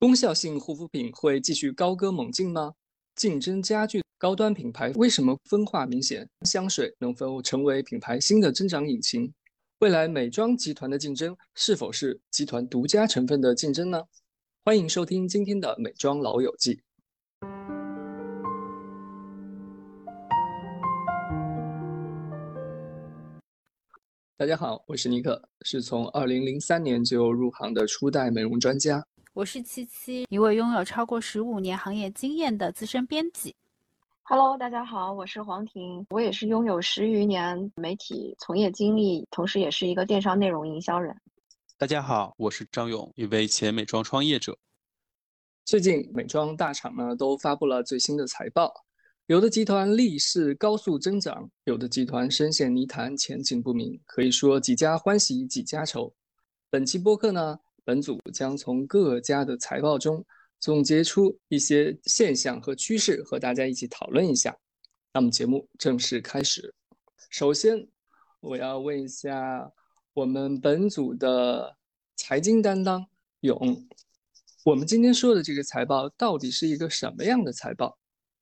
功效性护肤品会继续高歌猛进吗？竞争加剧，高端品牌为什么分化明显？香水能否成为品牌新的增长引擎？未来美妆集团的竞争是否是集团独家成分的竞争呢？欢迎收听今天的《美妆老友记》。大家好，我是尼克，是从二零零三年就入行的初代美容专家。我是七七，一位拥有超过十五年行业经验的资深编辑。Hello，大家好，我是黄婷，我也是拥有十余年媒体从业经历，同时也是一个电商内容营销人。大家好，我是张勇，一位前美妆创业者。最近美妆大厂呢都发布了最新的财报，有的集团逆势高速增长，有的集团深陷泥潭，前景不明，可以说几家欢喜几家愁。本期播客呢。本组将从各家的财报中总结出一些现象和趋势，和大家一起讨论一下。那么节目正式开始。首先，我要问一下我们本组的财经担当勇，我们今天说的这个财报到底是一个什么样的财报？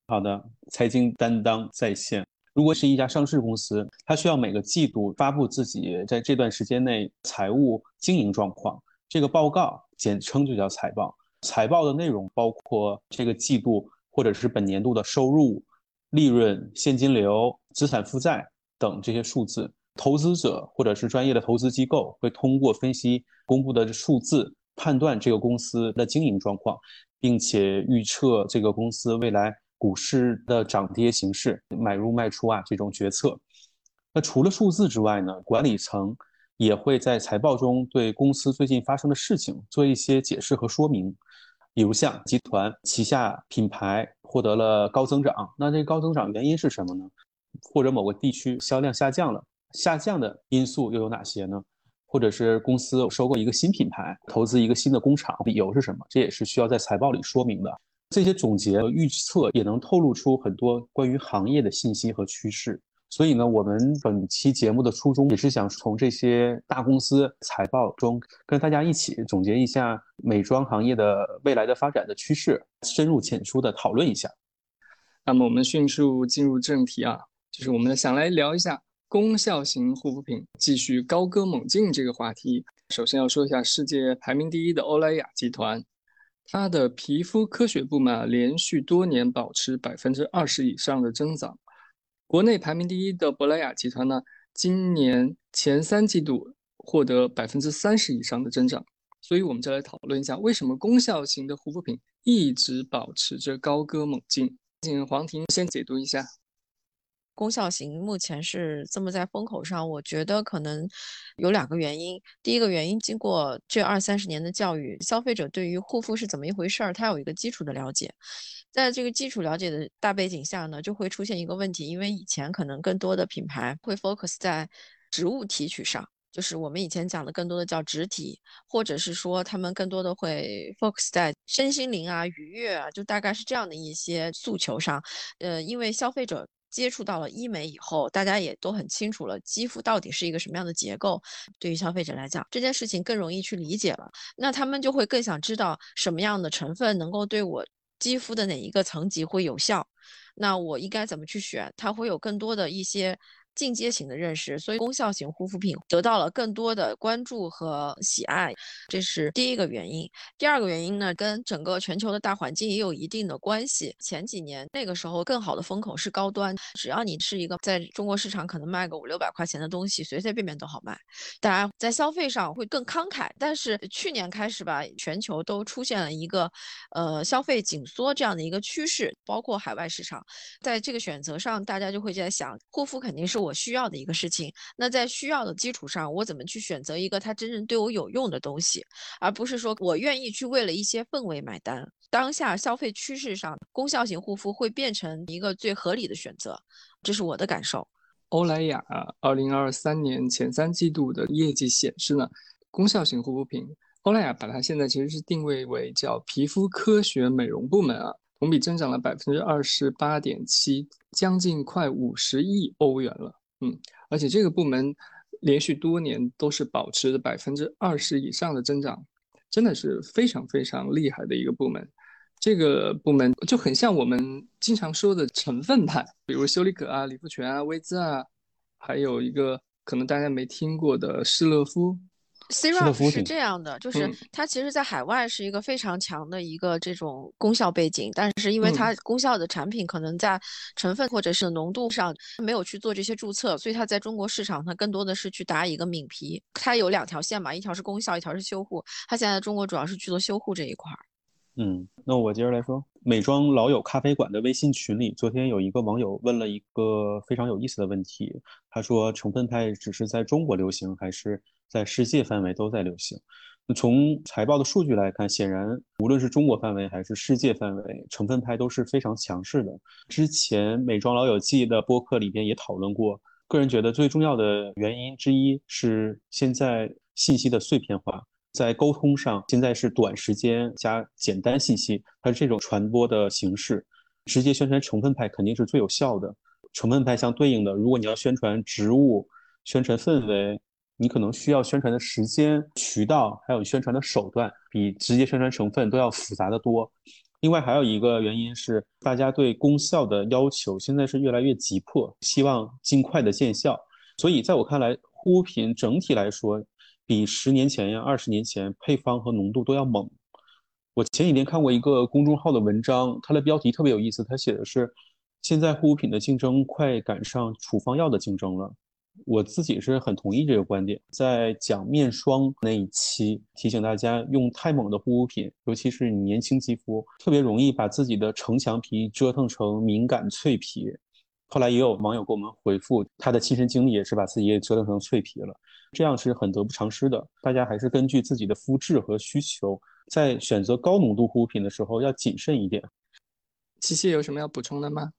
好的，财经担当在线。如果是一家上市公司，它需要每个季度发布自己在这段时间内财务经营状况。这个报告简称就叫财报。财报的内容包括这个季度或者是本年度的收入、利润、现金流、资产负债等这些数字。投资者或者是专业的投资机构会通过分析公布的数字，判断这个公司的经营状况，并且预测这个公司未来股市的涨跌形势、买入卖出啊这种决策。那除了数字之外呢，管理层。也会在财报中对公司最近发生的事情做一些解释和说明，比如像集团旗下品牌获得了高增长，那这高增长原因是什么呢？或者某个地区销量下降了，下降的因素又有哪些呢？或者是公司收购一个新品牌，投资一个新的工厂，理由是什么？这也是需要在财报里说明的。这些总结和预测也能透露出很多关于行业的信息和趋势。所以呢，我们本期节目的初衷也是想从这些大公司财报中，跟大家一起总结一下美妆行业的未来的发展的趋势，深入浅出的讨论一下。那么我们迅速进入正题啊，就是我们想来聊一下功效型护肤品继续高歌猛进这个话题。首先要说一下世界排名第一的欧莱雅集团，它的皮肤科学部门连续多年保持百分之二十以上的增长。国内排名第一的珀莱雅集团呢，今年前三季度获得百分之三十以上的增长，所以我们就来讨论一下，为什么功效型的护肤品一直保持着高歌猛进？请黄婷先解读一下。功效型目前是这么在风口上，我觉得可能有两个原因。第一个原因，经过这二三十年的教育，消费者对于护肤是怎么一回事儿，他有一个基础的了解。在这个基础了解的大背景下呢，就会出现一个问题，因为以前可能更多的品牌会 focus 在植物提取上，就是我们以前讲的更多的叫植体，或者是说他们更多的会 focus 在身心灵啊、愉悦啊，就大概是这样的一些诉求上。呃，因为消费者。接触到了医美以后，大家也都很清楚了，肌肤到底是一个什么样的结构。对于消费者来讲，这件事情更容易去理解了。那他们就会更想知道什么样的成分能够对我肌肤的哪一个层级会有效。那我应该怎么去选？它会有更多的一些。进阶型的认识，所以功效型护肤品得到了更多的关注和喜爱，这是第一个原因。第二个原因呢，跟整个全球的大环境也有一定的关系。前几年那个时候更好的风口是高端，只要你是一个在中国市场可能卖个五六百块钱的东西，随随便便都好卖，大家在消费上会更慷慨。但是去年开始吧，全球都出现了一个呃消费紧缩这样的一个趋势，包括海外市场，在这个选择上，大家就会在想，护肤肯定是。我需要的一个事情，那在需要的基础上，我怎么去选择一个它真正对我有用的东西，而不是说我愿意去为了一些氛围买单。当下消费趋势上，功效型护肤会变成一个最合理的选择，这是我的感受。欧莱雅二零二三年前三季度的业绩显示呢，功效型护肤品，欧莱雅把它现在其实是定位为叫皮肤科学美容部门啊。同比增长了百分之二十八点七，将近快五十亿欧元了。嗯，而且这个部门连续多年都是保持着百分之二十以上的增长。真的是非常非常厉害的一个部门。这个部门就很像我们经常说的成分派，比如修丽可啊、李富全啊、薇姿啊，还有一个可能大家没听过的施乐夫。Serum 是这样的，就是它其实，在海外是一个非常强的一个这种功效背景，但是因为它功效的产品可能在成分或者是浓度上没有去做这些注册，所以它在中国市场它更多的是去打一个敏皮。它有两条线嘛，一条是功效，一条是修护。它现在中国主要是去做修护这一块儿。嗯，那我接着来说，美妆老友咖啡馆的微信群里，昨天有一个网友问了一个非常有意思的问题，他说成分派只是在中国流行，还是？在世界范围都在流行。从财报的数据来看，显然无论是中国范围还是世界范围，成分派都是非常强势的。之前美妆老友记的播客里边也讨论过，个人觉得最重要的原因之一是现在信息的碎片化，在沟通上现在是短时间加简单信息，它是这种传播的形式，直接宣传成分派肯定是最有效的。成分派相对应的，如果你要宣传植物、宣传氛围。你可能需要宣传的时间、渠道，还有宣传的手段，比直接宣传成分都要复杂的多。另外，还有一个原因是，大家对功效的要求现在是越来越急迫，希望尽快的见效。所以，在我看来，护肤品整体来说，比十年前呀、二十年前配方和浓度都要猛。我前几天看过一个公众号的文章，它的标题特别有意思，它写的是：现在护肤品的竞争快赶上处方药的竞争了。我自己是很同意这个观点，在讲面霜那一期提醒大家，用太猛的护肤品，尤其是你年轻肌肤，特别容易把自己的城墙皮折腾成敏感脆皮。后来也有网友给我们回复，他的亲身经历也是把自己也折腾成脆皮了，这样是很得不偿失的。大家还是根据自己的肤质和需求，在选择高浓度护肤品的时候要谨慎一点。琪琪有什么要补充的吗？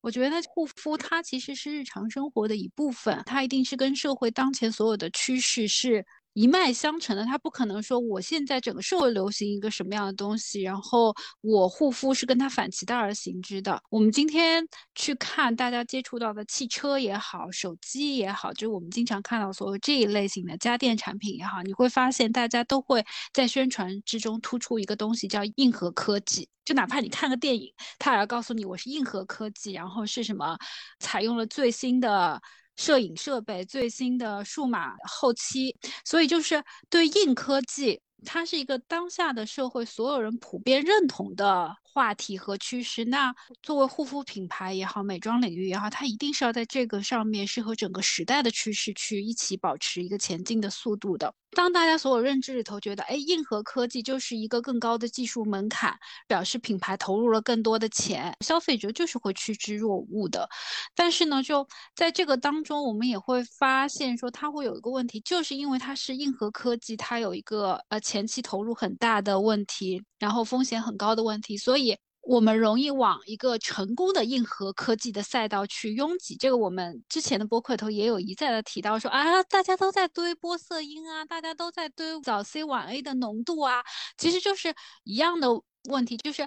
我觉得护肤它其实是日常生活的一部分，它一定是跟社会当前所有的趋势是。一脉相承的，它不可能说我现在整个社会流行一个什么样的东西，然后我护肤是跟它反其道而行之的。我们今天去看大家接触到的汽车也好，手机也好，就是我们经常看到所谓这一类型的家电产品也好，你会发现大家都会在宣传之中突出一个东西叫硬核科技。就哪怕你看个电影，他也要告诉你我是硬核科技，然后是什么采用了最新的。摄影设备最新的数码后期，所以就是对硬科技，它是一个当下的社会所有人普遍认同的话题和趋势。那作为护肤品牌也好，美妆领域也好，它一定是要在这个上面是和整个时代的趋势去一起保持一个前进的速度的。当大家所有认知里头觉得，哎，硬核科技就是一个更高的技术门槛，表示品牌投入了更多的钱，消费者就是会趋之若鹜的。但是呢，就在这个当中，我们也会发现说，它会有一个问题，就是因为它是硬核科技，它有一个呃前期投入很大的问题，然后风险很高的问题，所以。我们容易往一个成功的硬核科技的赛道去拥挤，这个我们之前的播客头也有一再的提到，说啊，大家都在堆玻色因啊，大家都在堆早 C 晚 A 的浓度啊，其实就是一样的问题，就是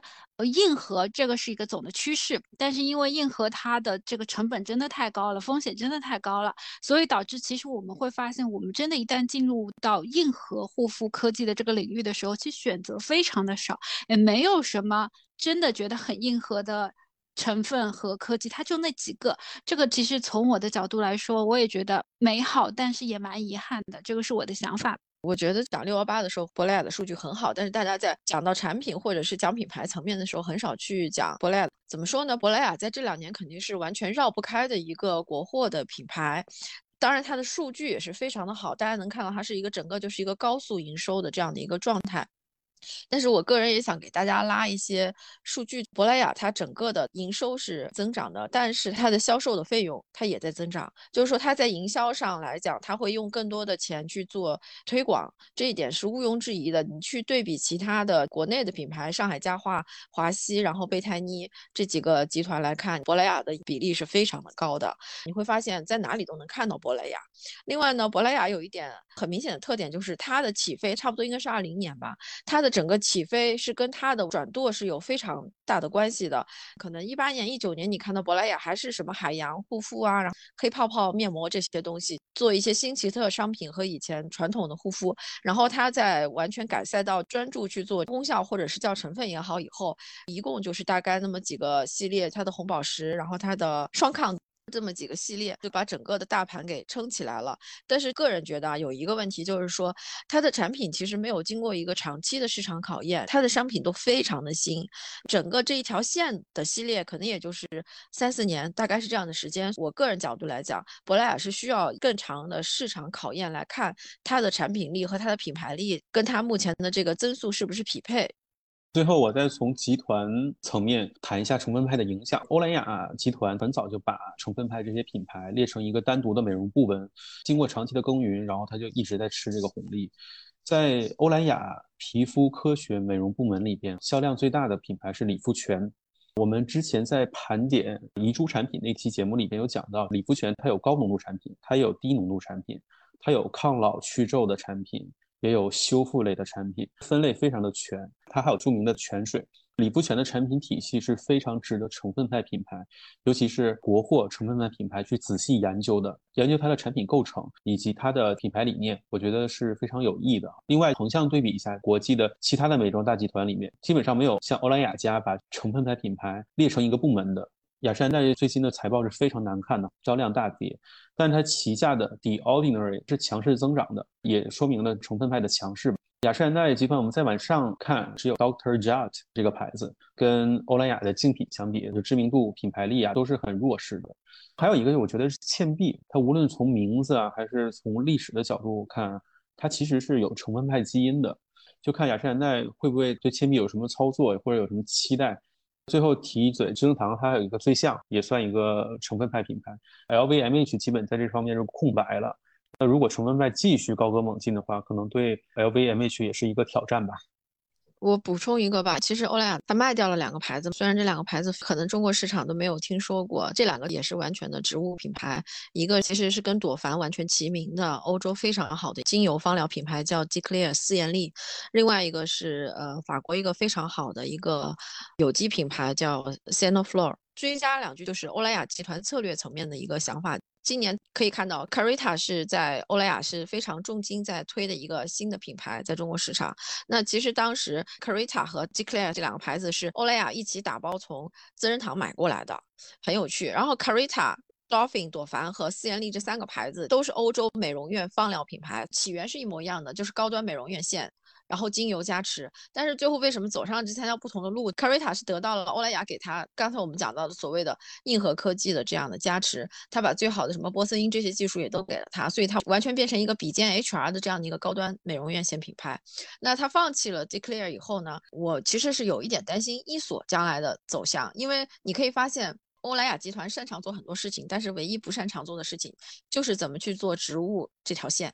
硬核这个是一个总的趋势，但是因为硬核它的这个成本真的太高了，风险真的太高了，所以导致其实我们会发现，我们真的一旦进入到硬核护肤科技的这个领域的时候，其实选择非常的少，也没有什么。真的觉得很硬核的成分和科技，它就那几个。这个其实从我的角度来说，我也觉得美好，但是也蛮遗憾的。这个是我的想法。我觉得讲六幺八的时候，珀莱雅的数据很好，但是大家在讲到产品或者是讲品牌层面的时候，很少去讲珀莱雅。怎么说呢？珀莱雅在这两年肯定是完全绕不开的一个国货的品牌。当然，它的数据也是非常的好，大家能看到它是一个整个就是一个高速营收的这样的一个状态。但是我个人也想给大家拉一些数据，珀莱雅它整个的营收是增长的，但是它的销售的费用它也在增长，就是说它在营销上来讲，它会用更多的钱去做推广，这一点是毋庸置疑的。你去对比其他的国内的品牌，上海家化、华西，然后贝泰妮这几个集团来看，珀莱雅的比例是非常的高的，你会发现在哪里都能看到珀莱雅。另外呢，珀莱雅有一点很明显的特点，就是它的起飞差不多应该是二零年吧，它的的整个起飞是跟它的转舵是有非常大的关系的。可能一八年、一九年，你看到珀莱雅还是什么海洋护肤啊、然后黑泡泡面膜这些东西，做一些新奇特商品和以前传统的护肤。然后它在完全改赛道，专注去做功效或者是叫成分也好以后，一共就是大概那么几个系列，它的红宝石，然后它的双抗。这么几个系列就把整个的大盘给撑起来了，但是个人觉得啊，有一个问题就是说，它的产品其实没有经过一个长期的市场考验，它的商品都非常的新，整个这一条线的系列可能也就是三四年，大概是这样的时间。我个人角度来讲，珀莱雅是需要更长的市场考验来看它的产品力和它的品牌力跟它目前的这个增速是不是匹配。最后，我再从集团层面谈一下成分派的影响。欧莱雅集团很早就把成分派这些品牌列成一个单独的美容部门，经过长期的耕耘，然后它就一直在吃这个红利。在欧莱雅皮肤科学美容部门里边，销量最大的品牌是理肤泉。我们之前在盘点遗珠产品那期节目里边有讲到，理肤泉它有高浓度产品，它也有低浓度产品，它有抗老去皱的产品。也有修复类的产品，分类非常的全。它还有著名的泉水，理肤泉的产品体系是非常值得成分派品牌，尤其是国货成分派品牌去仔细研究的，研究它的产品构成以及它的品牌理念，我觉得是非常有益的。另外，横向对比一下国际的其他的美妆大集团里面，基本上没有像欧莱雅家把成分派品牌列成一个部门的。雅诗兰黛最新的财报是非常难看的，销量大跌，但它旗下的 The Ordinary 是强势增长的，也说明了成分派的强势。雅诗兰黛集团我们再往上看，只有 Doctor Jart 这个牌子，跟欧莱雅的竞品相比，就知名度、品牌力啊都是很弱势的。还有一个，我觉得是倩碧，它无论从名字啊，还是从历史的角度看，它其实是有成分派基因的。就看雅诗兰黛会不会对倩碧有什么操作，或者有什么期待。最后提一嘴，资生堂它有一个最像，也算一个成分派品牌。LVMH 基本在这方面是空白了。那如果成分派继续高歌猛进的话，可能对 LVMH 也是一个挑战吧。我补充一个吧，其实欧莱雅它卖掉了两个牌子，虽然这两个牌子可能中国市场都没有听说过，这两个也是完全的植物品牌。一个其实是跟朵梵完全齐名的欧洲非常好的精油芳疗品牌叫 Declear 丝妍丽，另外一个是呃法国一个非常好的一个有机品牌叫 Senoflor。追加两句，就是欧莱雅集团策略层面的一个想法。今年可以看到，Carita 是在欧莱雅是非常重金在推的一个新的品牌，在中国市场。那其实当时 Carita 和 Declare 这两个牌子是欧莱雅一起打包从资生堂买过来的，很有趣。然后 Carita、Dolphin、朵梵和丝妍丽这三个牌子都是欧洲美容院芳疗品牌，起源是一模一样的，就是高端美容院线。然后精油加持，但是最后为什么走上这三条不同的路？Carita 是得到了欧莱雅给他刚才我们讲到的所谓的硬核科技的这样的加持，他把最好的什么波斯因这些技术也都给了他，所以他完全变成一个比肩 HR 的这样的一个高端美容院线品牌。那他放弃了 Declare 以后呢，我其实是有一点担心伊索将来的走向，因为你可以发现欧莱雅集团擅长做很多事情，但是唯一不擅长做的事情就是怎么去做植物这条线。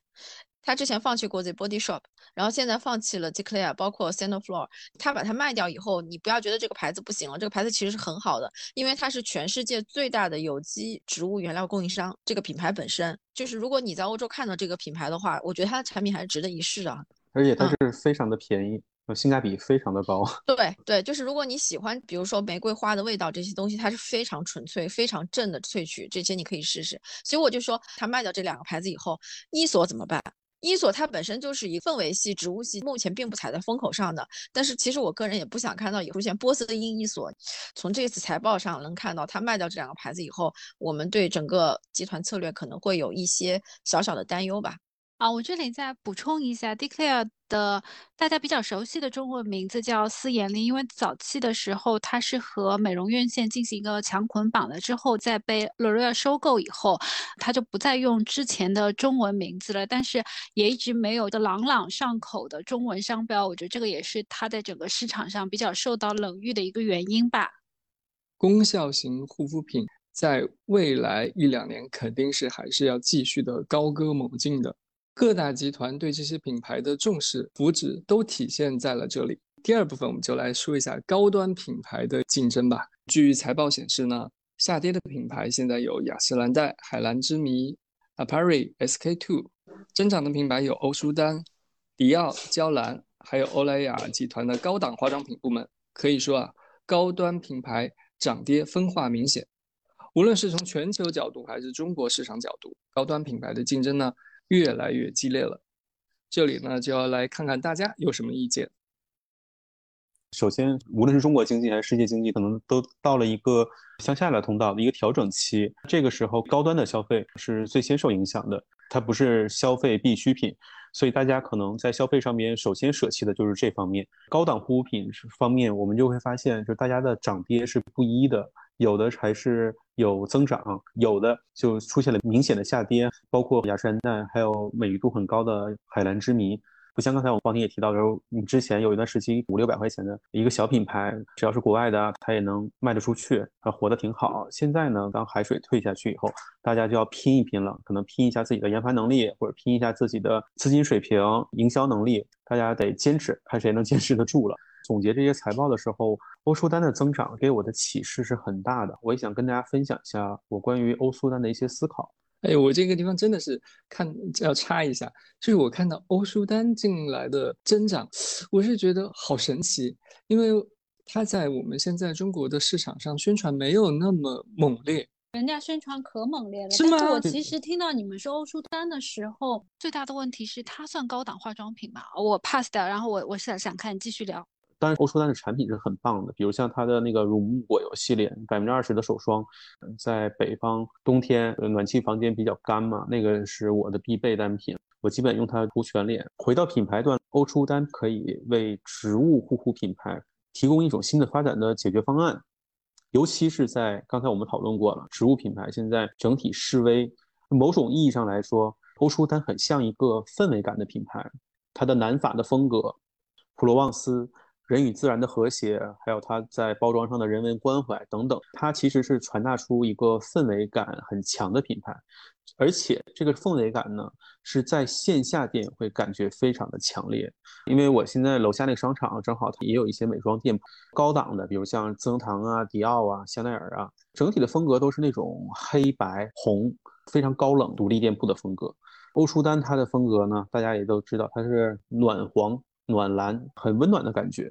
他之前放弃过 The Body Shop，然后现在放弃了 Declare，包括 Senoflor。他把它卖掉以后，你不要觉得这个牌子不行了，这个牌子其实是很好的，因为它是全世界最大的有机植物原料供应商。这个品牌本身就是，如果你在欧洲看到这个品牌的话，我觉得它的产品还是值得一试的。而且它是非常的便宜，性价比非常的高。对对，就是如果你喜欢，比如说玫瑰花的味道这些东西，它是非常纯粹、非常正的萃取，这些你可以试试。所以我就说，他卖掉这两个牌子以后，伊索怎么办？伊索它本身就是以氛围系、植物系，目前并不踩在风口上的。但是其实我个人也不想看到也出现波斯的因伊索。从这次财报上能看到，它卖掉这两个牌子以后，我们对整个集团策略可能会有一些小小的担忧吧。啊，我这里再补充一下，Declare 的大家比较熟悉的中文名字叫丝妍丽，因为早期的时候它是和美容院线进行一个强捆绑了，之后再被 L'Oreal 收购以后，它就不再用之前的中文名字了，但是也一直没有的朗朗上口的中文商标，我觉得这个也是它在整个市场上比较受到冷遇的一个原因吧。功效型护肤品在未来一两年肯定是还是要继续的高歌猛进的。各大集团对这些品牌的重视、福祉都体现在了这里。第二部分，我们就来说一下高端品牌的竞争吧。据财报显示呢，下跌的品牌现在有雅诗兰黛、海蓝之谜、a p a r i SK-two；增长的品牌有欧舒丹、迪奥、娇兰、还有欧莱雅集团的高档化妆品部门，可以说啊，高端品牌涨跌分化明显。无论是从全球角度还是中国市场角度，高端品牌的竞争呢越来越激烈了。这里呢就要来看看大家有什么意见。首先，无论是中国经济还是世界经济，可能都到了一个向下的通道的一个调整期。这个时候，高端的消费是最先受影响的，它不是消费必需品，所以大家可能在消费上面首先舍弃的就是这方面。高档护肤品方面，我们就会发现，就大家的涨跌是不一的，有的还是有增长，有的就出现了明显的下跌，包括雅诗兰黛，还有美誉度很高的海蓝之谜。不像刚才我光婷也提到的时候，你之前有一段时期五六百块钱的一个小品牌，只要是国外的，它也能卖得出去，它活得挺好。现在呢，当海水退下去以后，大家就要拼一拼了，可能拼一下自己的研发能力，或者拼一下自己的资金水平、营销能力，大家得坚持，看谁能坚持得住了。总结这些财报的时候，欧舒丹的增长给我的启示是很大的，我也想跟大家分享一下我关于欧舒丹的一些思考。哎，我这个地方真的是看要插一下，就是我看到欧舒丹进来的增长，我是觉得好神奇，因为它在我们现在中国的市场上宣传没有那么猛烈，人家宣传可猛烈了。是吗？我其实听到你们说欧舒丹的时候，最大的问题是它算高档化妆品吗？我 pass 掉，然后我我想想看继续聊。当然，欧舒丹的产品是很棒的，比如像它的那个乳木果油系列，百分之二十的手霜，在北方冬天暖气房间比较干嘛，那个是我的必备单品，我基本用它涂全脸。回到品牌端，欧舒丹可以为植物护肤品牌提供一种新的发展的解决方案，尤其是在刚才我们讨论过了，植物品牌现在整体示威，某种意义上来说，欧舒丹很像一个氛围感的品牌，它的南法的风格，普罗旺斯。人与自然的和谐，还有它在包装上的人文关怀等等，它其实是传达出一个氛围感很强的品牌，而且这个氛围感呢是在线下店会感觉非常的强烈。因为我现在楼下那个商场正好也有一些美妆店，高档的，比如像资生堂啊、迪奥啊、香奈儿啊，整体的风格都是那种黑白红，非常高冷独立店铺的风格。欧舒丹它的风格呢，大家也都知道，它是暖黄。暖蓝很温暖的感觉，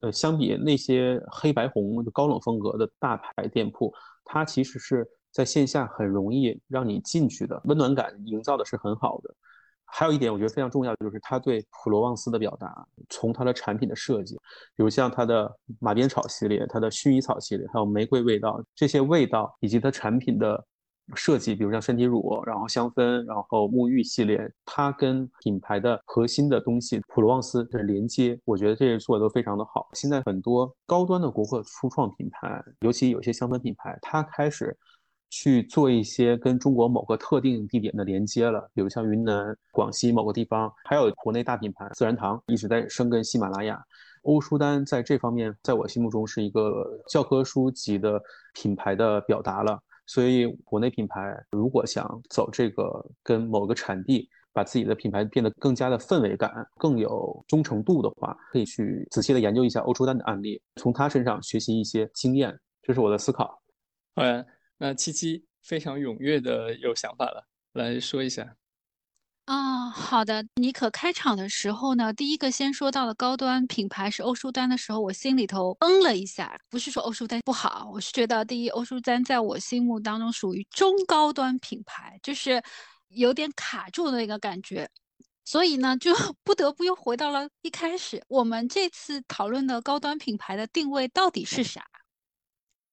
呃，相比那些黑白红高冷风格的大牌店铺，它其实是在线下很容易让你进去的，温暖感营造的是很好的。还有一点我觉得非常重要的，就是它对普罗旺斯的表达，从它的产品的设计，比如像它的马鞭草系列、它的薰衣草系列，还有玫瑰味道这些味道，以及它产品的。设计，比如像身体乳，然后香氛，然后沐浴系列，它跟品牌的核心的东西普罗旺斯的连接，我觉得这些做的都非常的好。现在很多高端的国货初创品牌，尤其有些香氛品牌，它开始去做一些跟中国某个特定地点的连接了，比如像云南、广西某个地方，还有国内大品牌自然堂一直在深耕喜马拉雅。欧舒丹在这方面，在我心目中是一个教科书级的品牌的表达了。所以，国内品牌如果想走这个跟某个产地，把自己的品牌变得更加的氛围感、更有忠诚度的话，可以去仔细的研究一下欧洲丹的案例，从他身上学习一些经验。这是我的思考。好，那七七非常踊跃的有想法了，来说一下。啊，好的。你可开场的时候呢，第一个先说到的高端品牌是欧舒丹的时候，我心里头嗯了一下。不是说欧舒丹不好，我是觉得第一，欧舒丹在我心目当中属于中高端品牌，就是有点卡住的那个感觉。所以呢，就 不得不又回到了一开始，我们这次讨论的高端品牌的定位到底是啥？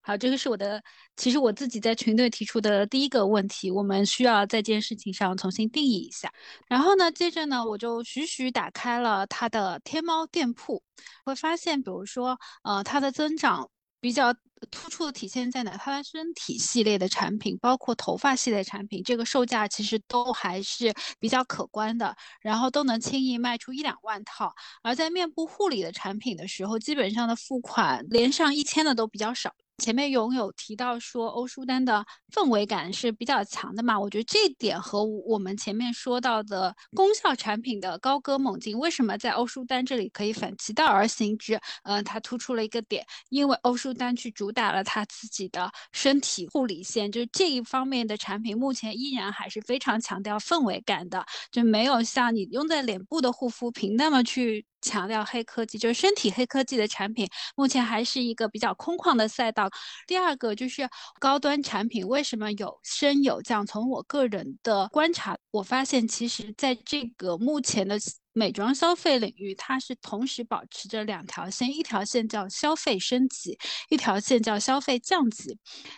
好，这个是我的，其实我自己在群队提出的第一个问题，我们需要在这件事情上重新定义一下。然后呢，接着呢，我就徐徐打开了它的天猫店铺，会发现，比如说，呃，它的增长比较突出的体现在哪？它的身体系列的产品，包括头发系列产品，这个售价其实都还是比较可观的，然后都能轻易卖出一两万套。而在面部护理的产品的时候，基本上的付款连上一千的都比较少。前面拥有提到说欧舒丹的氛围感是比较强的嘛？我觉得这点和我们前面说到的功效产品的高歌猛进，为什么在欧舒丹这里可以反其道而行之？嗯，它突出了一个点，因为欧舒丹去主打了它自己的身体护理线，就这一方面的产品，目前依然还是非常强调氛围感的，就没有像你用在脸部的护肤品那么去强调黑科技，就是身体黑科技的产品，目前还是一个比较空旷的赛道。第二个就是高端产品为什么有升有降？从我个人的观察，我发现其实在这个目前的。美妆消费领域，它是同时保持着两条线，一条线叫消费升级，一条线叫消费降级。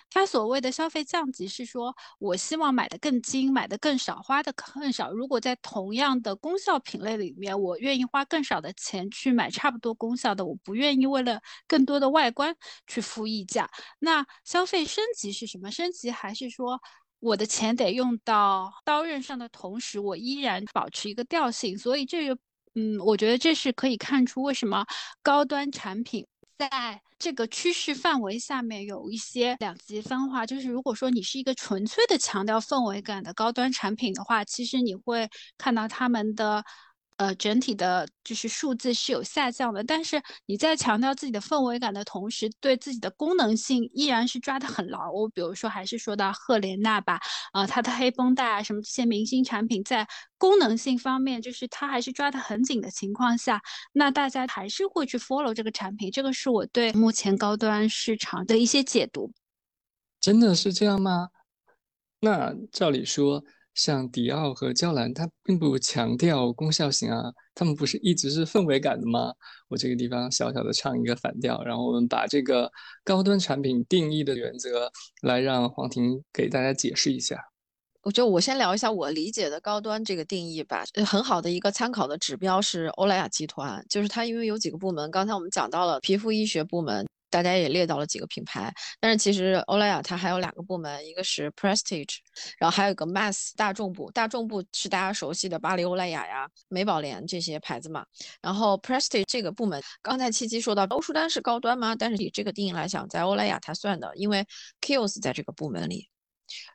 它所谓的消费降级是说，我希望买的更精，买的更少，花的更少。如果在同样的功效品类里面，我愿意花更少的钱去买差不多功效的，我不愿意为了更多的外观去付溢价。那消费升级是什么？升级还是说？我的钱得用到刀刃上的同时，我依然保持一个调性，所以这个，嗯，我觉得这是可以看出为什么高端产品在这个趋势范围下面有一些两极分化。就是如果说你是一个纯粹的强调氛围感的高端产品的话，其实你会看到他们的。呃，整体的就是数字是有下降的，但是你在强调自己的氛围感的同时，对自己的功能性依然是抓得很牢。我比如说，还是说到赫莲娜吧，啊，它的黑绷带啊，什么这些明星产品，在功能性方面，就是它还是抓得很紧的情况下，那大家还是会去 follow 这个产品。这个是我对目前高端市场的一些解读。真的是这样吗？那照理说。像迪奥和娇兰，它并不强调功效型啊，他们不是一直是氛围感的吗？我这个地方小小的唱一个反调，然后我们把这个高端产品定义的原则来让黄婷给大家解释一下。我觉得我先聊一下我理解的高端这个定义吧。很好的一个参考的指标是欧莱雅集团，就是它因为有几个部门，刚才我们讲到了皮肤医学部门。大家也列到了几个品牌，但是其实欧莱雅它还有两个部门，一个是 Prestige，然后还有一个 Mass 大众部。大众部是大家熟悉的巴黎欧莱雅呀、美宝莲这些牌子嘛。然后 Prestige 这个部门，刚才七七说到欧舒丹是高端吗？但是以这个定义来讲，在欧莱雅它算的，因为 Kiehl's 在这个部门里。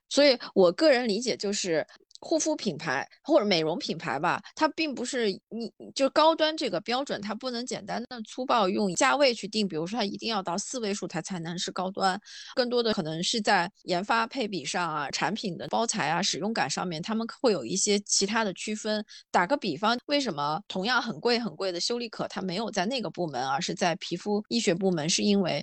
所以我个人理解就是。护肤品牌或者美容品牌吧，它并不是你就高端这个标准，它不能简单的粗暴用价位去定。比如说，它一定要到四位数它才能是高端，更多的可能是在研发配比上啊，产品的包材啊，使用感上面，他们会有一些其他的区分。打个比方，为什么同样很贵很贵的修丽可它没有在那个部门，而是在皮肤医学部门？是因为。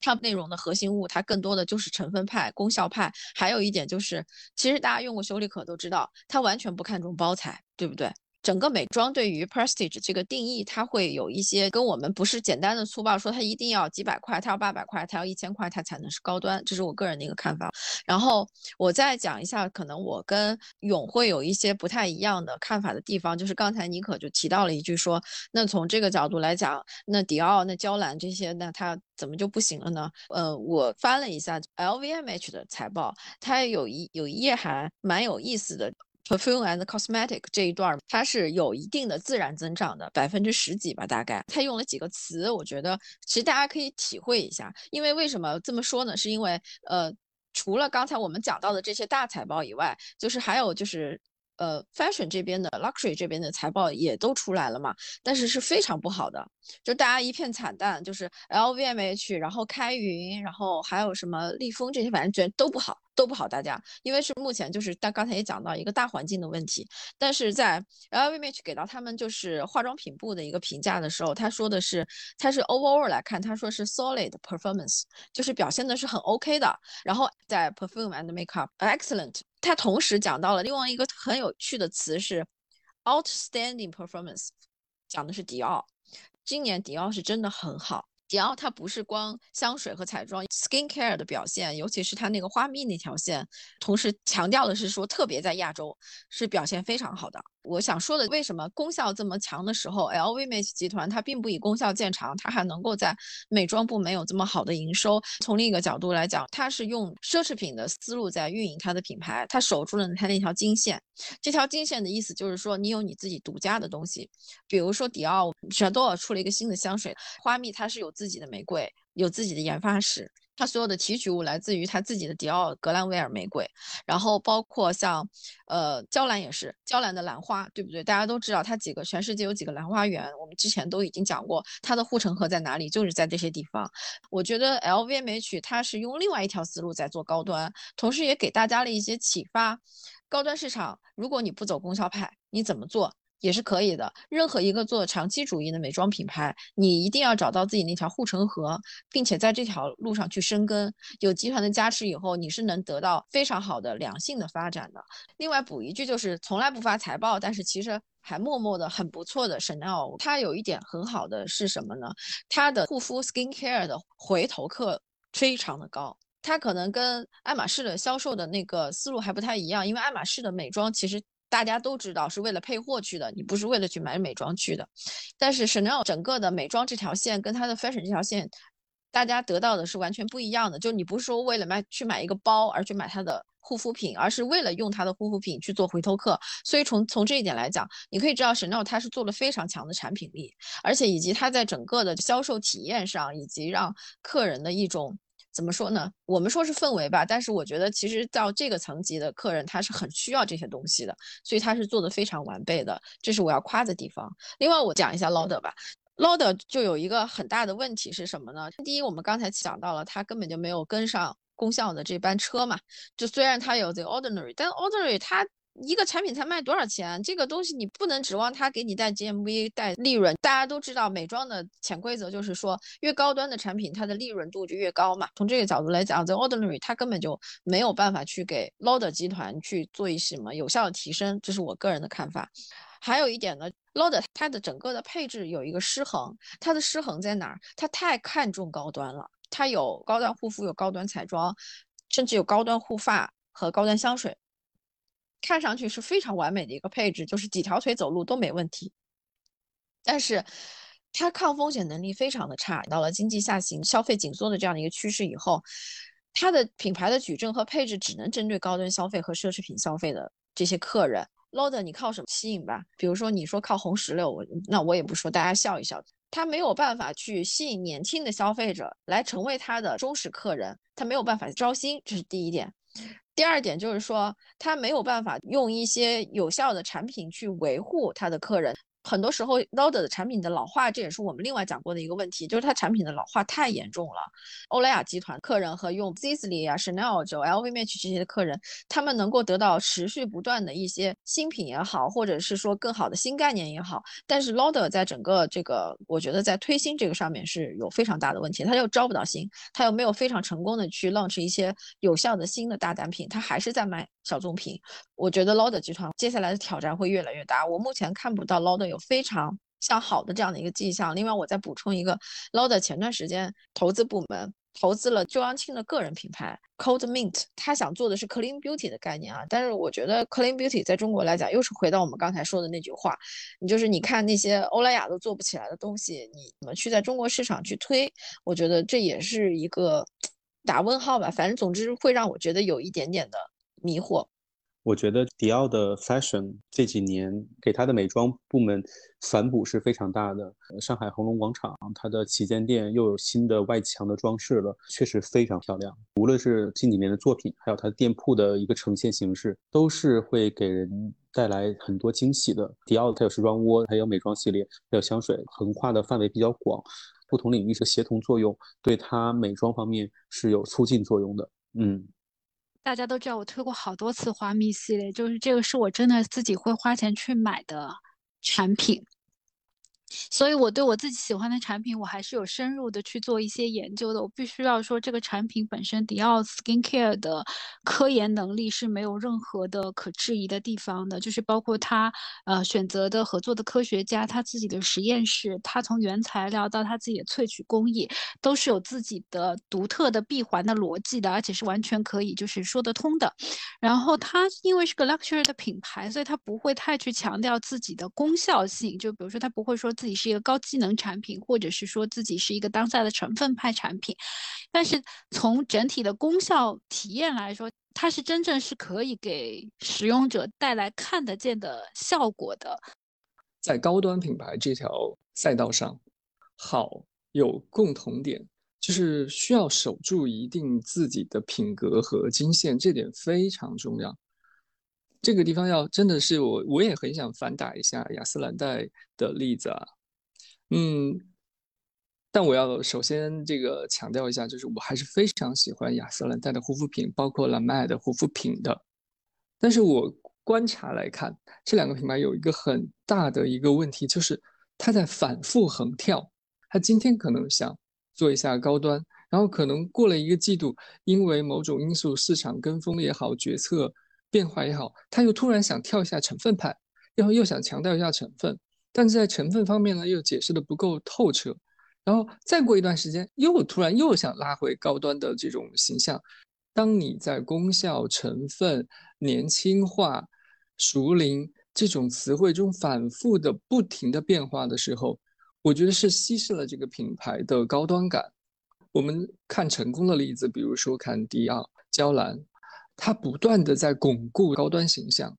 它内容的核心物，它更多的就是成分派、功效派。还有一点就是，其实大家用过修丽可都知道，它完全不看重包材，对不对？整个美妆对于 prestige 这个定义，它会有一些跟我们不是简单的粗暴说它一定要几百块，它要八百块，它要一千块，它才能是高端。这是我个人的一个看法。然后我再讲一下，可能我跟永会有一些不太一样的看法的地方，就是刚才妮可就提到了一句说，那从这个角度来讲，那迪奥、那娇兰这些，那它怎么就不行了呢？呃，我翻了一下 LVMH 的财报，它有一有一页还蛮有意思的。Perfume and cosmetic 这一段它是有一定的自然增长的，百分之十几吧，大概。它用了几个词，我觉得其实大家可以体会一下。因为为什么这么说呢？是因为呃，除了刚才我们讲到的这些大财报以外，就是还有就是呃，fashion 这边的 luxury 这边的财报也都出来了嘛，但是是非常不好的，就大家一片惨淡，就是 LVMH，然后开云，然后还有什么利丰这些，反正觉得都不好。都不好，大家，因为是目前就是，但刚才也讲到一个大环境的问题。但是在 LVMH 给到他们就是化妆品部的一个评价的时候，他说的是，他是 overall 来看，他说是 solid performance，就是表现的是很 OK 的。然后在 perfume and makeup excellent，他同时讲到了另外一个很有趣的词是 outstanding performance，讲的是迪奥，今年迪奥是真的很好。迪奥它不是光香水和彩妆，skin care 的表现，尤其是它那个花蜜那条线，同时强调的是说，特别在亚洲是表现非常好的。我想说的，为什么功效这么强的时候，LVMH 集团它并不以功效见长，它还能够在美妆部没有这么好的营收。从另一个角度来讲，它是用奢侈品的思路在运营它的品牌，它守住了它那条金线。这条金线的意思就是说，你有你自己独家的东西，比如说迪奥，全都要出了一个新的香水，花蜜它是有自己的玫瑰，有自己的研发室。它所有的提取物来自于它自己的迪奥格兰威尔玫瑰，然后包括像，呃，娇兰也是娇兰的兰花，对不对？大家都知道它几个全世界有几个兰花园，我们之前都已经讲过，它的护城河在哪里，就是在这些地方。我觉得 LVMH 它是用另外一条思路在做高端，同时也给大家了一些启发。高端市场，如果你不走功效派，你怎么做？也是可以的。任何一个做长期主义的美妆品牌，你一定要找到自己那条护城河，并且在这条路上去生根。有集团的加持以后，你是能得到非常好的良性的发展的。另外补一句，就是从来不发财报，但是其实还默默的很不错的 Chanel，它有一点很好的是什么呢？它的护肤 skin care 的回头客非常的高。它可能跟爱马仕的销售的那个思路还不太一样，因为爱马仕的美妆其实。大家都知道是为了配货去的，你不是为了去买美妆去的。但是 Chanel 整个的美妆这条线跟它的 fashion 这条线，大家得到的是完全不一样的。就你不是说为了买去买一个包而去买它的护肤品，而是为了用它的护肤品去做回头客。所以从从这一点来讲，你可以知道 Chanel 它是做了非常强的产品力，而且以及它在整个的销售体验上，以及让客人的一种。怎么说呢？我们说是氛围吧，但是我觉得其实到这个层级的客人，他是很需要这些东西的，所以他是做的非常完备的，这是我要夸的地方。另外，我讲一下 Lauder 吧，Lauder 就有一个很大的问题是什么呢？第一，我们刚才讲到了，他根本就没有跟上功效的这班车嘛。就虽然它有 The Ordinary，但 Ordinary 它。一个产品才卖多少钱？这个东西你不能指望它给你带 GMV 带利润。大家都知道，美妆的潜规则就是说，越高端的产品，它的利润度就越高嘛。从这个角度来讲，The Ordinary 它根本就没有办法去给 Lauder 集团去做一些什么有效的提升，这是我个人的看法。还有一点呢，Lauder 它的整个的配置有一个失衡，它的失衡在哪儿？它太看重高端了，它有高端护肤，有高端彩妆，甚至有高端护发和高端香水。看上去是非常完美的一个配置，就是几条腿走路都没问题。但是它抗风险能力非常的差。到了经济下行、消费紧缩的这样的一个趋势以后，它的品牌的矩阵和配置只能针对高端消费和奢侈品消费的这些客人。Lauder，你靠什么吸引吧？比如说你说靠红石榴，我那我也不说，大家笑一笑。它没有办法去吸引年轻的消费者来成为它的忠实客人，它没有办法招新，这是第一点。第二点就是说，他没有办法用一些有效的产品去维护他的客人。很多时候，Lauder 的产品的老化，这也是我们另外讲过的一个问题，就是它产品的老化太严重了。欧莱雅集团客人和用 Sisley 啊、Chanel、就 LVMH 这些的客人，他们能够得到持续不断的一些新品也好，或者是说更好的新概念也好。但是 Lauder 在整个这个，我觉得在推新这个上面是有非常大的问题，他又招不到新，他又没有非常成功的去 launch 一些有效的新的大单品，他还是在卖小众品。我觉得 Lauder 集团接下来的挑战会越来越大。我目前看不到 Lauder 有非常向好的这样的一个迹象。另外，我再补充一个，Lauder 前段时间投资部门投资了周扬青的个人品牌 Cold Mint，他想做的是 Clean Beauty 的概念啊。但是我觉得 Clean Beauty 在中国来讲，又是回到我们刚才说的那句话，你就是你看那些欧莱雅都做不起来的东西，你怎么去在中国市场去推？我觉得这也是一个 打问号吧。反正总之会让我觉得有一点点的迷惑。我觉得迪奥的 fashion 这几年给他的美妆部门反哺是非常大的。上海恒隆广场，它的旗舰店又有新的外墙的装饰了，确实非常漂亮。无论是近几年的作品，还有它店铺的一个呈现形式，都是会给人带来很多惊喜的。迪奥它有时装窝，还有美妆系列，还有香水，横跨的范围比较广，不同领域是协同作用，对它美妆方面是有促进作用的。嗯。大家都知道我推过好多次花蜜系列，就是这个是我真的自己会花钱去买的产品。所以，我对我自己喜欢的产品，我还是有深入的去做一些研究的。我必须要说，这个产品本身，迪奥 Skin Care 的科研能力是没有任何的可质疑的地方的。就是包括他呃选择的合作的科学家，他自己的实验室，他从原材料到他自己的萃取工艺，都是有自己的独特的闭环的逻辑的，而且是完全可以就是说得通的。然后，它因为是个 luxury 的品牌，所以它不会太去强调自己的功效性。就比如说，它不会说。自己是一个高机能产品，或者是说自己是一个当下的成分派产品，但是从整体的功效体验来说，它是真正是可以给使用者带来看得见的效果的。在高端品牌这条赛道上，好有共同点，就是需要守住一定自己的品格和金线，这点非常重要。这个地方要真的是我，我也很想反打一下雅诗兰黛的例子啊，嗯，但我要首先这个强调一下，就是我还是非常喜欢雅诗兰黛的护肤品，包括兰麦的护肤品的。但是我观察来看，这两个品牌有一个很大的一个问题，就是它在反复横跳。它今天可能想做一下高端，然后可能过了一个季度，因为某种因素，市场跟风也好，决策变化也好，他又突然想跳一下成分派，然后又想强调一下成分，但是在成分方面呢，又解释的不够透彻。然后再过一段时间，又突然又想拉回高端的这种形象。当你在功效、成分、年轻化、熟龄这种词汇中反复的、不停的变化的时候，我觉得是稀释了这个品牌的高端感。我们看成功的例子，比如说看迪奥、娇兰，它不断的在巩固高端形象，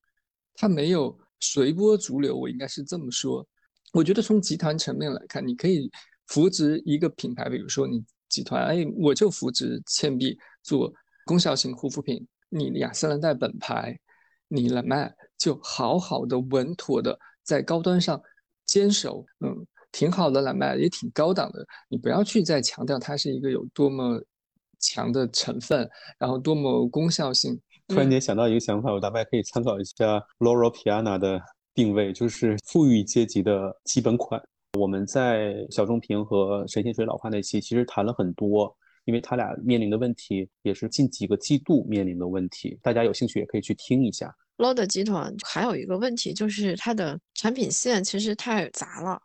它没有随波逐流。我应该是这么说。我觉得从集团层面来看，你可以。扶植一个品牌，比如说你集团，哎，我就扶植倩碧做功效型护肤品，你雅诗兰黛本牌，你兰麦就好好的稳妥的在高端上坚守，嗯，挺好的，兰麦也挺高档的，你不要去再强调它是一个有多么强的成分，然后多么功效性。突然间想到一个想法，我大概可以参考一下 Loro Piana 的定位，就是富裕阶级的基本款。我们在小棕瓶和神仙水老化那期其实谈了很多，因为他俩面临的问题也是近几个季度面临的问题，大家有兴趣也可以去听一下。Lotte 集团还有一个问题就是它的产品线其实太杂了。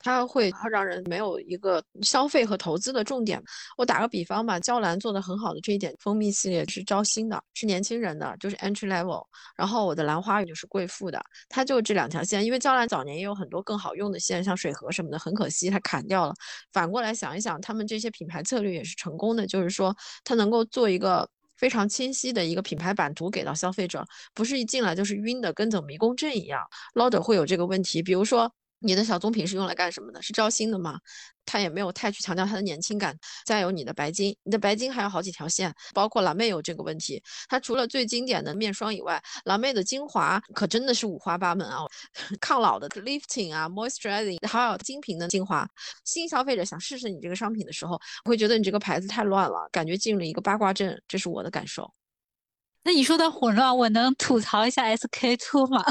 它会让人没有一个消费和投资的重点。我打个比方吧，娇兰做的很好的这一点，蜂蜜系列是招新的，是年轻人的，就是 entry level。然后我的兰花语就是贵妇的，它就这两条线。因为娇兰早年也有很多更好用的线，像水盒什么的，很可惜它砍掉了。反过来想一想，他们这些品牌策略也是成功的，就是说它能够做一个非常清晰的一个品牌版图给到消费者，不是一进来就是晕的，跟走迷宫阵一样。Lauder 会有这个问题，比如说。你的小棕瓶是用来干什么的？是招新的吗？它也没有太去强调它的年轻感。再有你的白金，你的白金还有好几条线，包括蓝妹有这个问题。它除了最经典的面霜以外，蓝妹的精华可真的是五花八门啊，抗老的 lifting 啊，moisturizing，还有精品的精华。新消费者想试试你这个商品的时候，会觉得你这个牌子太乱了，感觉进入了一个八卦阵，这是我的感受。那你说的混乱，我能吐槽一下 SK two 吗？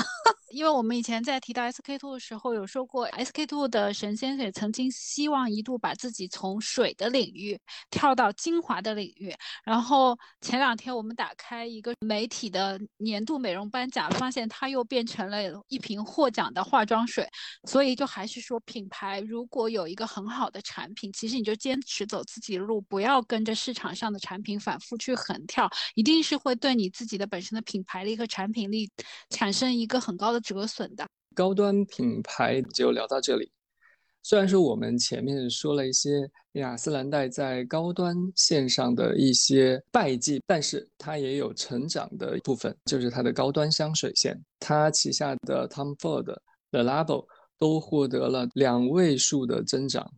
因为我们以前在提到 SK two 的时候，有说过 SK two 的神仙水曾经希望一度把自己从水的领域跳到精华的领域。然后前两天我们打开一个媒体的年度美容颁奖，发现它又变成了一瓶获奖的化妆水。所以就还是说，品牌如果有一个很好的产品，其实你就坚持走自己的路，不要跟着市场上的产品反复去横跳，一定是会对你自己的本身的品牌力和产品力产生一个很高的。折损的高端品牌就聊到这里。虽然说我们前面说了一些雅诗兰黛在高端线上的一些败绩，但是它也有成长的部分，就是它的高端香水线，它旗下的 Tom Ford、The Labo 都获得了两位数的增长。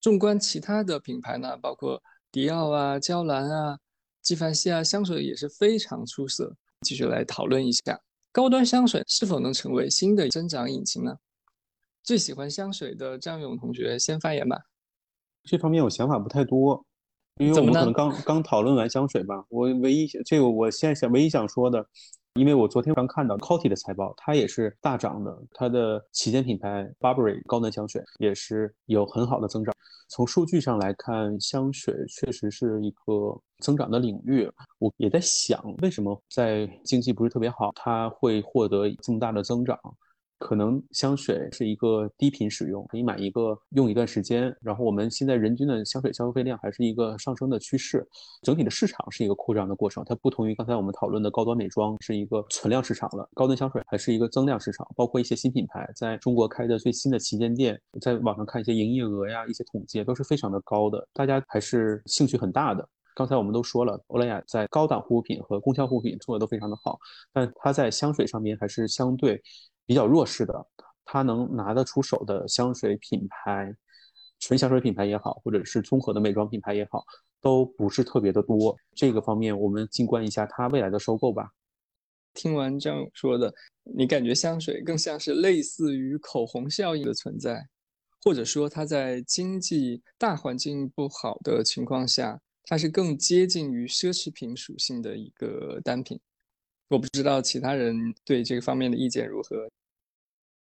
纵观其他的品牌呢，包括迪奥啊、娇兰啊、纪梵希啊，香水也是非常出色。继续来讨论一下。高端香水是否能成为新的增长引擎呢？最喜欢香水的张勇同学先发言吧。这方面我想法不太多，因为我们可能刚刚讨论完香水吧。我唯一这个我现在想唯一想说的，因为我昨天刚看到 Coty 的财报，它也是大涨的，它的旗舰品牌 Burberry 高能香水也是有很好的增长。从数据上来看，香水确实是一个增长的领域。我也在想，为什么在经济不是特别好，它会获得这么大的增长？可能香水是一个低频使用，可以买一个用一段时间。然后我们现在人均的香水消费量还是一个上升的趋势，整体的市场是一个扩张的过程。它不同于刚才我们讨论的高端美妆是一个存量市场了，高端香水还是一个增量市场。包括一些新品牌在中国开的最新的旗舰店，在网上看一些营业额呀，一些统计都是非常的高的，大家还是兴趣很大的。刚才我们都说了，欧莱雅在高档护肤品和功效护肤品做的都非常的好，但它在香水上面还是相对。比较弱势的，他能拿得出手的香水品牌，纯香水品牌也好，或者是综合的美妆品牌也好，都不是特别的多。这个方面，我们静观一下它未来的收购吧。听完张勇说的，你感觉香水更像是类似于口红效应的存在，或者说它在经济大环境不好的情况下，它是更接近于奢侈品属性的一个单品。我不知道其他人对这个方面的意见如何。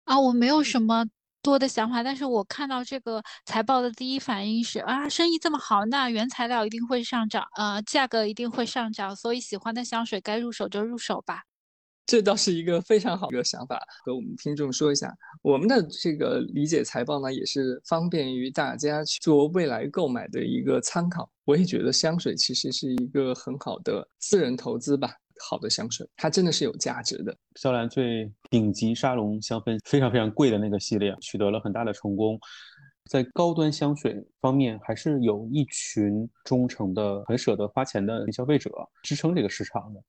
啊，我没有什么多的想法，但是我看到这个财报的第一反应是啊，生意这么好，那原材料一定会上涨，呃，价格一定会上涨，所以喜欢的香水该入手就入手吧。这倒是一个非常好的想法，和我们听众说一下。我们的这个理解财报呢，也是方便于大家去做未来购买的一个参考。我也觉得香水其实是一个很好的私人投资吧。好的香水，它真的是有价值的。娇兰最顶级沙龙香氛，非常非常贵的那个系列，取得了很大的成功。在高端香水方面，还是有一群忠诚的、很舍得花钱的消费者支撑这个市场的。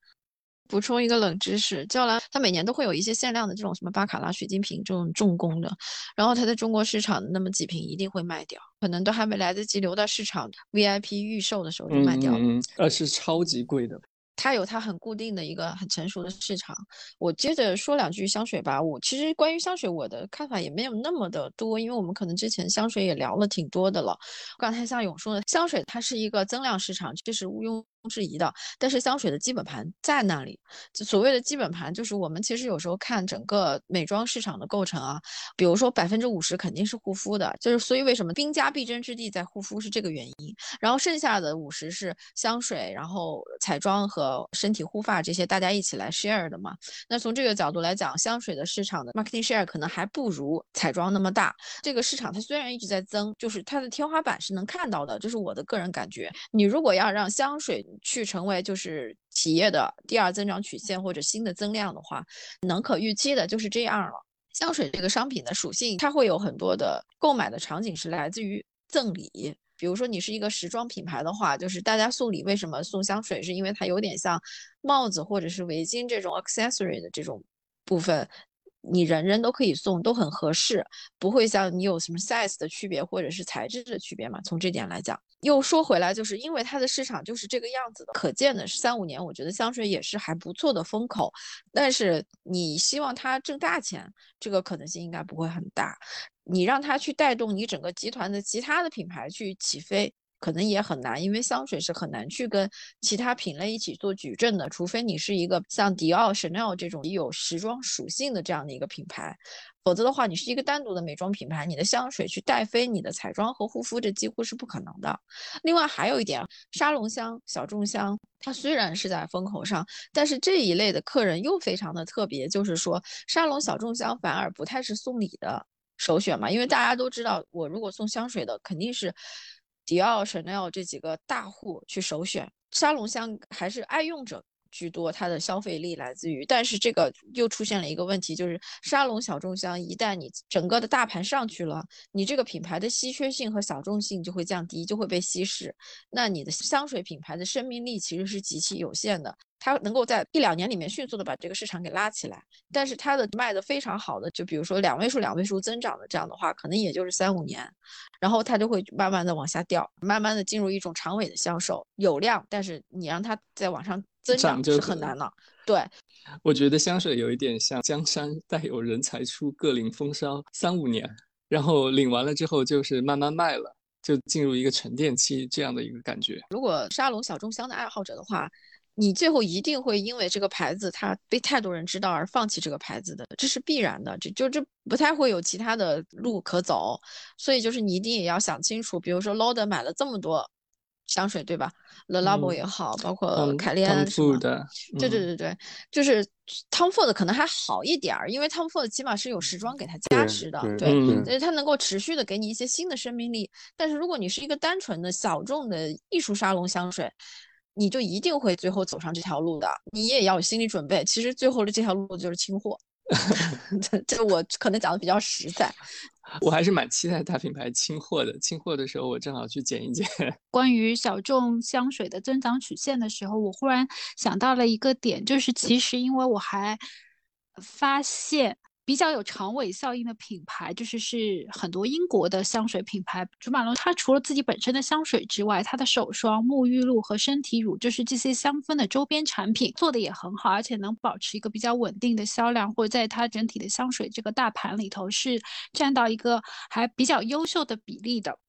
补充一个冷知识，娇兰它每年都会有一些限量的这种什么巴卡拉水晶瓶这种重工的，然后它在中国市场那么几瓶一定会卖掉，可能都还没来得及流到市场 VIP 预售的时候就卖掉了，呃，是超级贵的。它有它很固定的一个很成熟的市场。我接着说两句香水吧。我其实关于香水我的看法也没有那么的多，因为我们可能之前香水也聊了挺多的了。刚才像勇说的，香水它是一个增量市场，这是毋庸。质疑的，但是香水的基本盘在那里。所谓的基本盘，就是我们其实有时候看整个美妆市场的构成啊，比如说百分之五十肯定是护肤的，就是所以为什么兵家必争之地在护肤是这个原因。然后剩下的五十是香水，然后彩妆和身体护发这些大家一起来 share 的嘛。那从这个角度来讲，香水的市场的 marketing share 可能还不如彩妆那么大。这个市场它虽然一直在增，就是它的天花板是能看到的，这是我的个人感觉。你如果要让香水去成为就是企业的第二增长曲线或者新的增量的话，能可预期的就是这样了。香水这个商品的属性，它会有很多的购买的场景是来自于赠礼。比如说你是一个时装品牌的话，就是大家送礼为什么送香水？是因为它有点像帽子或者是围巾这种 accessory 的这种部分。你人人都可以送，都很合适，不会像你有什么 size 的区别或者是材质的区别嘛？从这点来讲，又说回来，就是因为它的市场就是这个样子的，可见的是三五年，我觉得香水也是还不错的风口。但是你希望它挣大钱，这个可能性应该不会很大。你让它去带动你整个集团的其他的品牌去起飞。可能也很难，因为香水是很难去跟其他品类一起做矩阵的，除非你是一个像迪奥、Chanel 这种有时装属性的这样的一个品牌，否则的话，你是一个单独的美妆品牌，你的香水去带飞你的彩妆和护肤，这几乎是不可能的。另外还有一点，沙龙香、小众香，它虽然是在风口上，但是这一类的客人又非常的特别，就是说沙龙小众香反而不太是送礼的首选嘛，因为大家都知道，我如果送香水的肯定是。迪奥、Chanel 这几个大户去首选沙龙香，还是爱用者居多，它的消费力来自于。但是这个又出现了一个问题，就是沙龙小众香一旦你整个的大盘上去了，你这个品牌的稀缺性和小众性就会降低，就会被稀释。那你的香水品牌的生命力其实是极其有限的。它能够在一两年里面迅速的把这个市场给拉起来，但是它的卖的非常好的，就比如说两位数、两位数增长的这样的话，可能也就是三五年，然后它就会慢慢的往下掉，慢慢的进入一种长尾的销售，有量，但是你让它再往上增长是很难了。对，我觉得香水有一点像江山代有人才出，各领风骚三五年，然后领完了之后就是慢慢卖了，就进入一个沉淀期这样的一个感觉。如果沙龙小众香的爱好者的话。你最后一定会因为这个牌子它被太多人知道而放弃这个牌子的，这是必然的，这就这不太会有其他的路可走，所以就是你一定也要想清楚，比如说 Lauder 买了这么多香水，对吧？The Labo 也好，包括凯利安什么的，对对对对，就是 Tom Ford 可能还好一点儿，因为 Tom Ford 起码是有时装给他加持的，对，所以它能够持续的给你一些新的生命力。但是如果你是一个单纯的小众的艺术沙龙香水，你就一定会最后走上这条路的，你也要有心理准备。其实最后的这条路就是清货，这我可能讲的比较实在。我还是蛮期待大品牌清货的。清货的时候，我正好去捡一捡。关于小众香水的增长曲线的时候，我忽然想到了一个点，就是其实因为我还发现。比较有长尾效应的品牌，就是是很多英国的香水品牌。祖马龙它除了自己本身的香水之外，它的手霜、沐浴露和身体乳，就是这些香氛的周边产品做的也很好，而且能保持一个比较稳定的销量，或者在它整体的香水这个大盘里头是占到一个还比较优秀的比例的。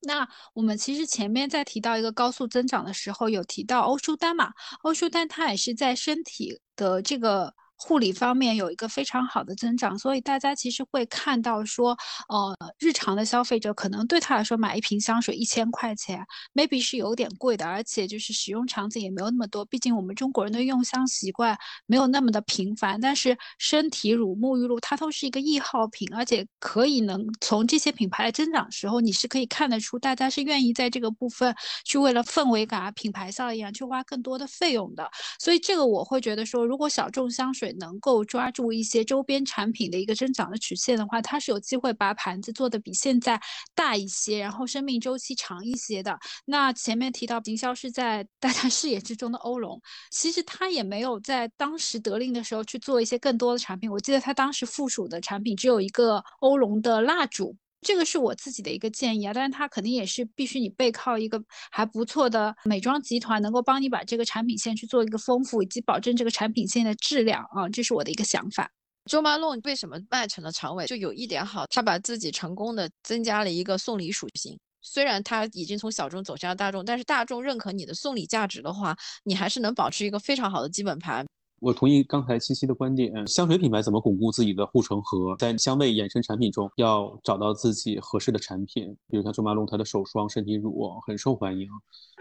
那我们其实前面在提到一个高速增长的时候，有提到欧舒丹嘛？欧舒丹它也是在身体的这个。护理方面有一个非常好的增长，所以大家其实会看到说，呃，日常的消费者可能对他来说买一瓶香水一千块钱，maybe 是有点贵的，而且就是使用场景也没有那么多，毕竟我们中国人的用香习惯没有那么的频繁。但是身体乳、沐浴露它都是一个易耗品，而且可以能从这些品牌的增长时候，你是可以看得出大家是愿意在这个部分去为了氛围感啊、品牌效应啊去花更多的费用的。所以这个我会觉得说，如果小众香水。能够抓住一些周边产品的一个增长的曲线的话，它是有机会把盘子做的比现在大一些，然后生命周期长一些的。那前面提到营销是在 大家视野之中的欧龙，其实他也没有在当时得令的时候去做一些更多的产品。我记得他当时附属的产品只有一个欧龙的蜡烛。这个是我自己的一个建议啊，但是它肯定也是必须你背靠一个还不错的美妆集团，能够帮你把这个产品线去做一个丰富，以及保证这个产品线的质量啊，这是我的一个想法。周马龙为什么卖成了长尾？就有一点好，他把自己成功的增加了一个送礼属性。虽然他已经从小众走向了大众，但是大众认可你的送礼价值的话，你还是能保持一个非常好的基本盘。我同意刚才七七的观点，香水品牌怎么巩固自己的护城河，在香味衍生产品中要找到自己合适的产品，比如像祖马龙，它的手霜、身体乳很受欢迎。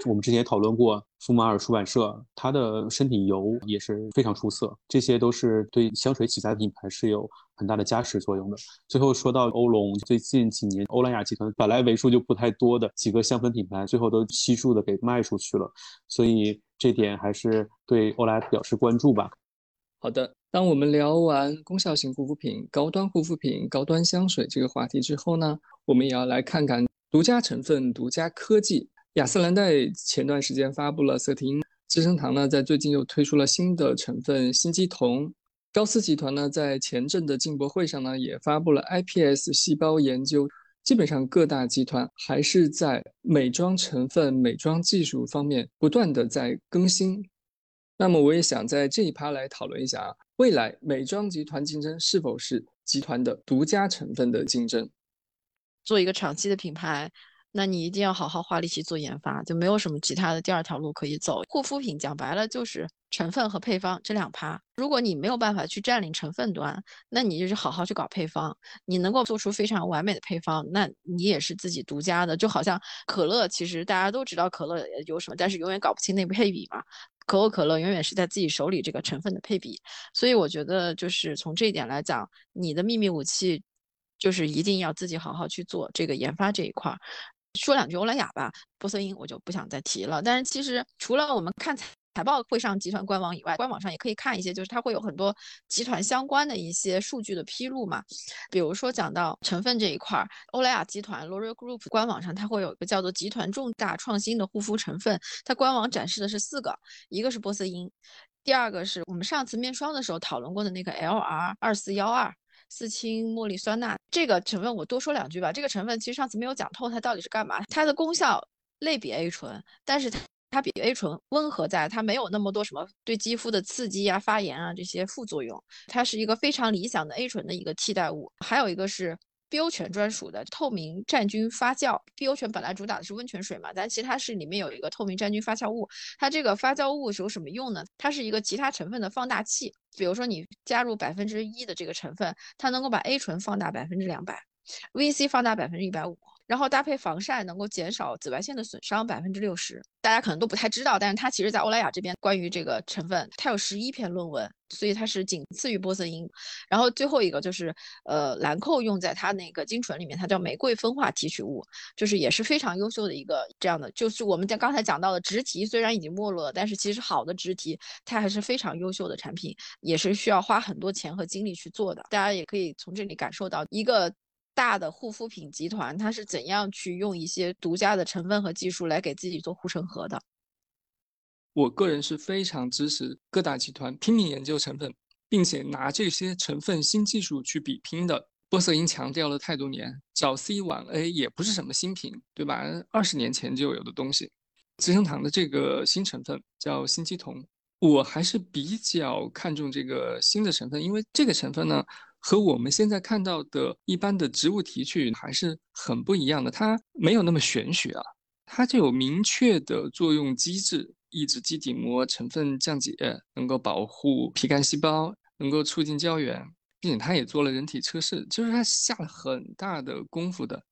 我们之前讨论过，福马尔出版社它的身体油也是非常出色，这些都是对香水起家品牌是有很大的加持作用的。最后说到欧龙，最近几年欧莱雅集团本来为数就不太多的几个香氛品牌，最后都悉数的给卖出去了，所以。这点还是对欧莱表示关注吧。好的，当我们聊完功效型护肤品、高端护肤品、高端香水这个话题之后呢，我们也要来看看独家成分、独家科技。雅诗兰黛前段时间发布了色婷，资生堂呢在最近又推出了新的成分新肌酮，高斯集团呢在前阵的进博会上呢也发布了 iPS 细胞研究。基本上各大集团还是在美妆成分、美妆技术方面不断的在更新。那么我也想在这一趴来讨论一下啊，未来美妆集团竞争是否是集团的独家成分的竞争？做一个长期的品牌。那你一定要好好花力气做研发，就没有什么其他的第二条路可以走。护肤品讲白了就是成分和配方这两趴。如果你没有办法去占领成分端，那你就是好好去搞配方。你能够做出非常完美的配方，那你也是自己独家的。就好像可乐，其实大家都知道可乐有什么，但是永远搞不清那配比嘛。可口可乐永远是在自己手里这个成分的配比。所以我觉得就是从这一点来讲，你的秘密武器就是一定要自己好好去做这个研发这一块儿。说两句欧莱雅吧，波色因我就不想再提了。但是其实除了我们看财财报会上集团官网以外，官网上也可以看一些，就是它会有很多集团相关的一些数据的披露嘛。比如说讲到成分这一块，欧莱雅集团 L'Oreal Group 官网上它会有一个叫做集团重大创新的护肤成分，它官网展示的是四个，一个是波色因，第二个是我们上次面霜的时候讨论过的那个 LR 二四幺二。四氢茉莉酸钠这个成分，我多说两句吧。这个成分其实上次没有讲透，它到底是干嘛？它的功效类比 A 醇，但是它它比 A 醇温和，在它没有那么多什么对肌肤的刺激啊、发炎啊这些副作用。它是一个非常理想的 A 醇的一个替代物。还有一个是。碧欧泉专属的透明战菌发酵，碧欧泉本来主打的是温泉水嘛，但其实它是里面有一个透明战菌发酵物。它这个发酵物是有什么用呢？它是一个其他成分的放大器。比如说你加入百分之一的这个成分，它能够把 A 醇放大百分之两百，VC 放大百分之一百五。然后搭配防晒，能够减少紫外线的损伤百分之六十。大家可能都不太知道，但是它其实，在欧莱雅这边关于这个成分，它有十一篇论文，所以它是仅次于玻色因。然后最后一个就是，呃，兰蔻用在它那个精纯里面，它叫玫瑰分化提取物，就是也是非常优秀的一个这样的。就是我们在刚才讲到的植提，虽然已经没落了，但是其实好的植提，它还是非常优秀的产品，也是需要花很多钱和精力去做的。大家也可以从这里感受到一个。大的护肤品集团，它是怎样去用一些独家的成分和技术来给自己做护城河的？我个人是非常支持各大集团拼命研究成分，并且拿这些成分新技术去比拼的。波色因强调了太多年，早 C 晚 A 也不是什么新品，对吧？二十年前就有的东西。资生堂的这个新成分叫新肌酮，我还是比较看重这个新的成分，因为这个成分呢。和我们现在看到的一般的植物提取还是很不一样的，它没有那么玄学啊，它就有明确的作用机制，抑制基底膜成分降解，能够保护皮干细胞，能够促进胶原，并且它也做了人体测试，就是它下了很大的功夫的。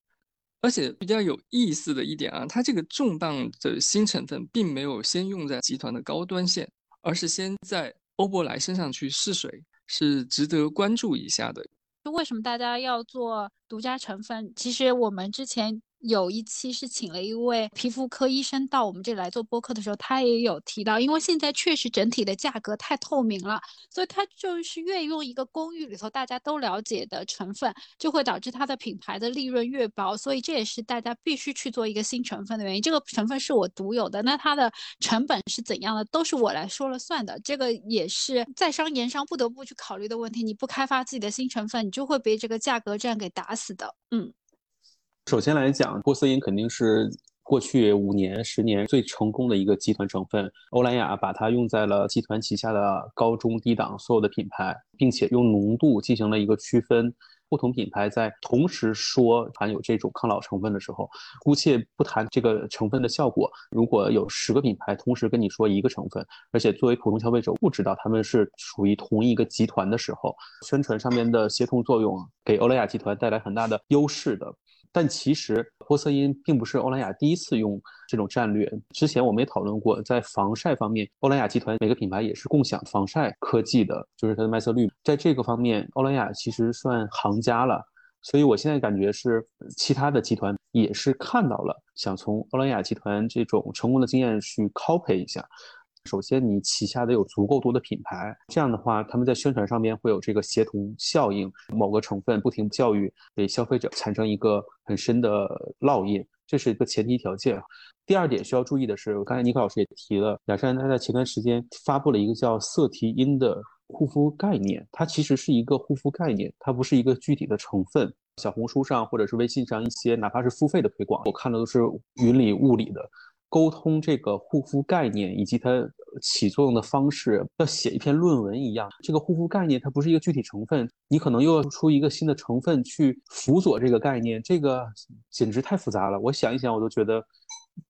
而且比较有意思的一点啊，它这个重磅的新成分并没有先用在集团的高端线，而是先在欧珀莱身上去试水，是值得关注一下的。就为什么大家要做独家成分？其实我们之前。有一期是请了一位皮肤科医生到我们这里来做播客的时候，他也有提到，因为现在确实整体的价格太透明了，所以他就是越用一个公寓里头大家都了解的成分，就会导致它的品牌的利润越薄，所以这也是大家必须去做一个新成分的原因。这个成分是我独有的，那它的成本是怎样的，都是我来说了算的。这个也是在商言商不得不去考虑的问题。你不开发自己的新成分，你就会被这个价格战给打死的。嗯。首先来讲，波司因肯定是过去五年、十年最成功的一个集团成分。欧莱雅把它用在了集团旗下的高中低档所有的品牌，并且用浓度进行了一个区分。不同品牌在同时说含有这种抗老成分的时候，姑且不谈这个成分的效果。如果有十个品牌同时跟你说一个成分，而且作为普通消费者不知道他们是属于同一个集团的时候，宣传上面的协同作用给欧莱雅集团带来很大的优势的。但其实玻色因并不是欧莱雅第一次用这种战略。之前我们也讨论过，在防晒方面，欧莱雅集团每个品牌也是共享防晒科技的，就是它的麦色绿。在这个方面，欧莱雅其实算行家了。所以我现在感觉是，其他的集团也是看到了，想从欧莱雅集团这种成功的经验去 copy 一下。首先，你旗下得有足够多的品牌，这样的话，他们在宣传上面会有这个协同效应，某个成分不停教育，给消费者产生一个很深的烙印，这是一个前提条件。第二点需要注意的是，刚才尼克老师也提了，雅诗兰黛在前段时间发布了一个叫色提因的护肤概念，它其实是一个护肤概念，它不是一个具体的成分。小红书上或者是微信上一些哪怕是付费的推广，我看的都是云里雾里的。沟通这个护肤概念以及它起作用的方式，要写一篇论文一样。这个护肤概念它不是一个具体成分，你可能又要出一个新的成分去辅佐这个概念，这个简直太复杂了。我想一想，我都觉得。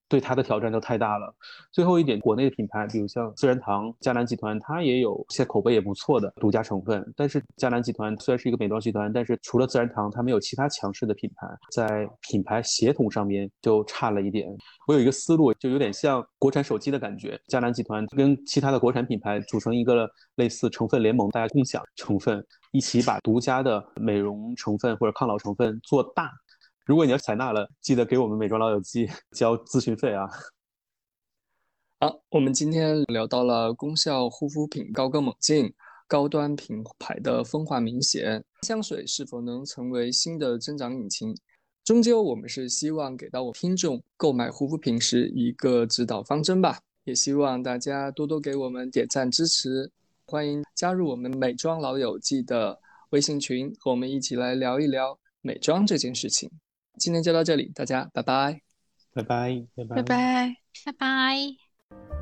对它的挑战就太大了。最后一点，国内的品牌，比如像自然堂、嘉兰集团，它也有现在口碑也不错的独家成分。但是嘉兰集团虽然是一个美妆集团，但是除了自然堂，它没有其他强势的品牌，在品牌协同上面就差了一点。我有一个思路，就有点像国产手机的感觉，嘉兰集团跟其他的国产品牌组成一个类似成分联盟，大家共享成分，一起把独家的美容成分或者抗老成分做大。如果你要采纳了，记得给我们美妆老友记交咨询费啊！好，我们今天聊到了功效护肤品高歌猛进，高端品牌的分化明显，香水是否能成为新的增长引擎？终究，我们是希望给到我听众购买护肤品时一个指导方针吧。也希望大家多多给我们点赞支持，欢迎加入我们美妆老友记的微信群，和我们一起来聊一聊美妆这件事情。今天就到这里，大家拜拜，拜拜，拜拜，拜拜。